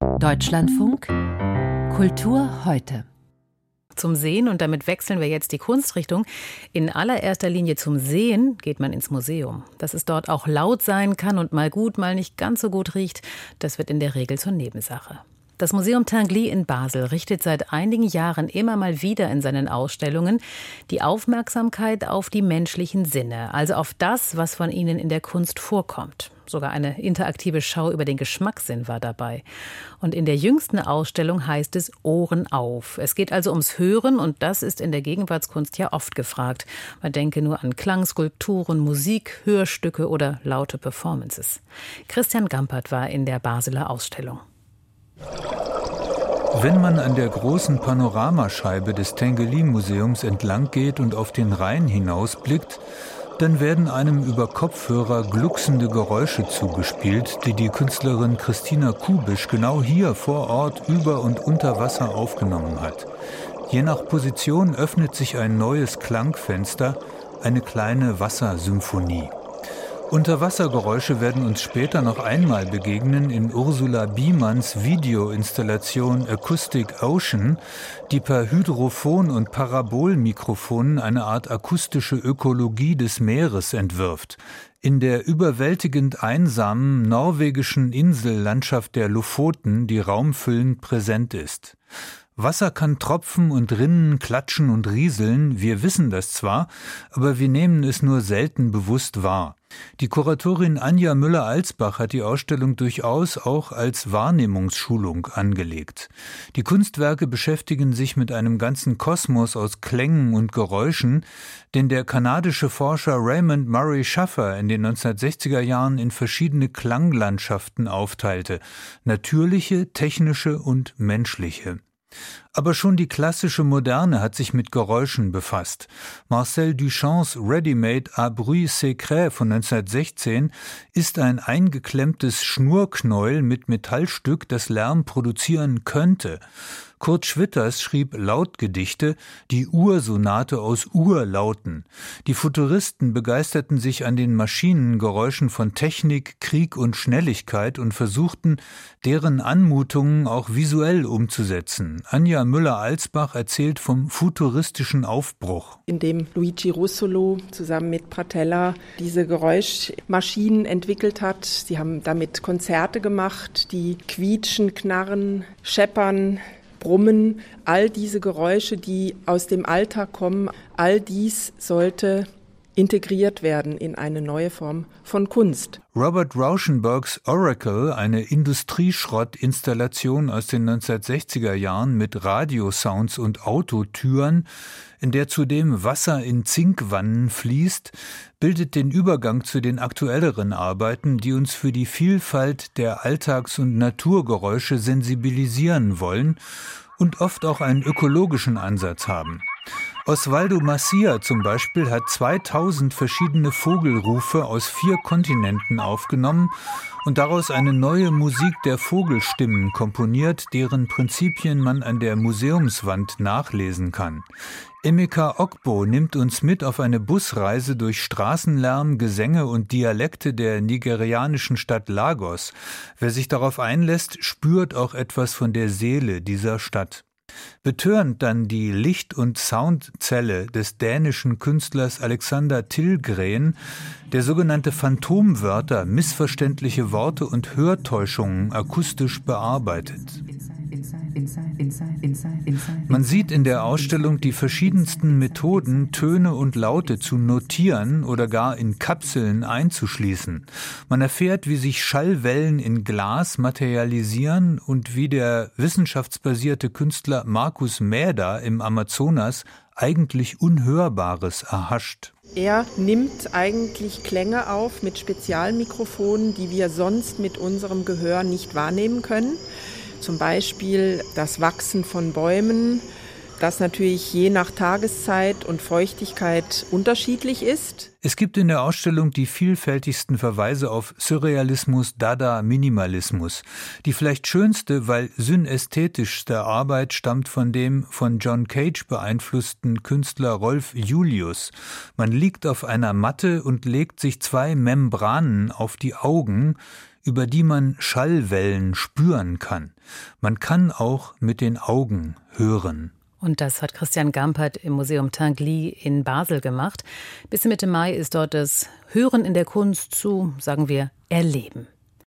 Deutschlandfunk Kultur heute zum Sehen und damit wechseln wir jetzt die Kunstrichtung. In allererster Linie zum Sehen geht man ins Museum. Dass es dort auch laut sein kann und mal gut, mal nicht ganz so gut riecht, das wird in der Regel zur Nebensache. Das Museum Tinguely in Basel richtet seit einigen Jahren immer mal wieder in seinen Ausstellungen die Aufmerksamkeit auf die menschlichen Sinne, also auf das, was von ihnen in der Kunst vorkommt. Sogar eine interaktive Schau über den Geschmackssinn war dabei. Und in der jüngsten Ausstellung heißt es Ohren auf. Es geht also ums Hören und das ist in der Gegenwartskunst ja oft gefragt. Man denke nur an Klangskulpturen, Musik, Hörstücke oder laute Performances. Christian Gampert war in der Basler Ausstellung. Wenn man an der großen Panoramascheibe des Tengelin-Museums entlang geht und auf den Rhein hinausblickt, dann werden einem über Kopfhörer glucksende Geräusche zugespielt, die die Künstlerin Christina Kubisch genau hier vor Ort über und unter Wasser aufgenommen hat. Je nach Position öffnet sich ein neues Klangfenster, eine kleine Wassersymphonie. Unterwassergeräusche werden uns später noch einmal begegnen in Ursula Biemanns Videoinstallation Acoustic Ocean, die per Hydrophon und Parabolmikrofonen eine Art akustische Ökologie des Meeres entwirft. In der überwältigend einsamen norwegischen Insellandschaft der Lofoten, die raumfüllend präsent ist. Wasser kann tropfen und rinnen, klatschen und rieseln, wir wissen das zwar, aber wir nehmen es nur selten bewusst wahr. Die Kuratorin Anja Müller-Alsbach hat die Ausstellung durchaus auch als Wahrnehmungsschulung angelegt. Die Kunstwerke beschäftigen sich mit einem ganzen Kosmos aus Klängen und Geräuschen, den der kanadische Forscher Raymond Murray Schaffer in den 1960er Jahren in verschiedene Klanglandschaften aufteilte, natürliche, technische und menschliche. Aber schon die klassische Moderne hat sich mit Geräuschen befasst. Marcel Duchamps Ready-Made à Bruit Secret von 1916 ist ein eingeklemmtes Schnurknäuel mit Metallstück, das Lärm produzieren könnte. Kurt Schwitters schrieb Lautgedichte, die Ursonate aus Urlauten. Die Futuristen begeisterten sich an den Maschinengeräuschen von Technik, Krieg und Schnelligkeit und versuchten, deren Anmutungen auch visuell umzusetzen. Anja Müller-Alsbach erzählt vom futuristischen Aufbruch. In dem Luigi Russolo zusammen mit Pratella diese Geräuschmaschinen entwickelt hat. Sie haben damit Konzerte gemacht, die quietschen, knarren, scheppern, Brummen, all diese Geräusche, die aus dem Alltag kommen, all dies sollte integriert werden in eine neue Form von Kunst. Robert Rauschenbergs Oracle, eine Industrieschrott-Installation aus den 1960er Jahren mit Radiosounds und Autotüren, in der zudem Wasser in Zinkwannen fließt, bildet den Übergang zu den aktuelleren Arbeiten, die uns für die Vielfalt der Alltags- und Naturgeräusche sensibilisieren wollen und oft auch einen ökologischen Ansatz haben. Osvaldo Macia zum Beispiel hat 2000 verschiedene Vogelrufe aus vier Kontinenten aufgenommen und daraus eine neue Musik der Vogelstimmen komponiert, deren Prinzipien man an der Museumswand nachlesen kann. Emeka Okbo nimmt uns mit auf eine Busreise durch Straßenlärm, Gesänge und Dialekte der nigerianischen Stadt Lagos. Wer sich darauf einlässt, spürt auch etwas von der Seele dieser Stadt. Betörend dann die Licht- und Soundzelle des dänischen Künstlers Alexander Tilgren, der sogenannte Phantomwörter, missverständliche Worte und Hörtäuschungen akustisch bearbeitet. Man sieht in der Ausstellung die verschiedensten Methoden, Töne und Laute zu notieren oder gar in Kapseln einzuschließen. Man erfährt, wie sich Schallwellen in Glas materialisieren und wie der wissenschaftsbasierte Künstler Markus Mäder im Amazonas eigentlich Unhörbares erhascht. Er nimmt eigentlich Klänge auf mit Spezialmikrofonen, die wir sonst mit unserem Gehör nicht wahrnehmen können. Zum Beispiel das Wachsen von Bäumen, das natürlich je nach Tageszeit und Feuchtigkeit unterschiedlich ist. Es gibt in der Ausstellung die vielfältigsten Verweise auf Surrealismus, Dada, Minimalismus. Die vielleicht schönste, weil synästhetischste Arbeit stammt von dem von John Cage beeinflussten Künstler Rolf Julius. Man liegt auf einer Matte und legt sich zwei Membranen auf die Augen, über die man Schallwellen spüren kann. Man kann auch mit den Augen hören. Und das hat Christian Gampert im Museum Tinguely in Basel gemacht. Bis Mitte Mai ist dort das Hören in der Kunst zu, sagen wir, erleben.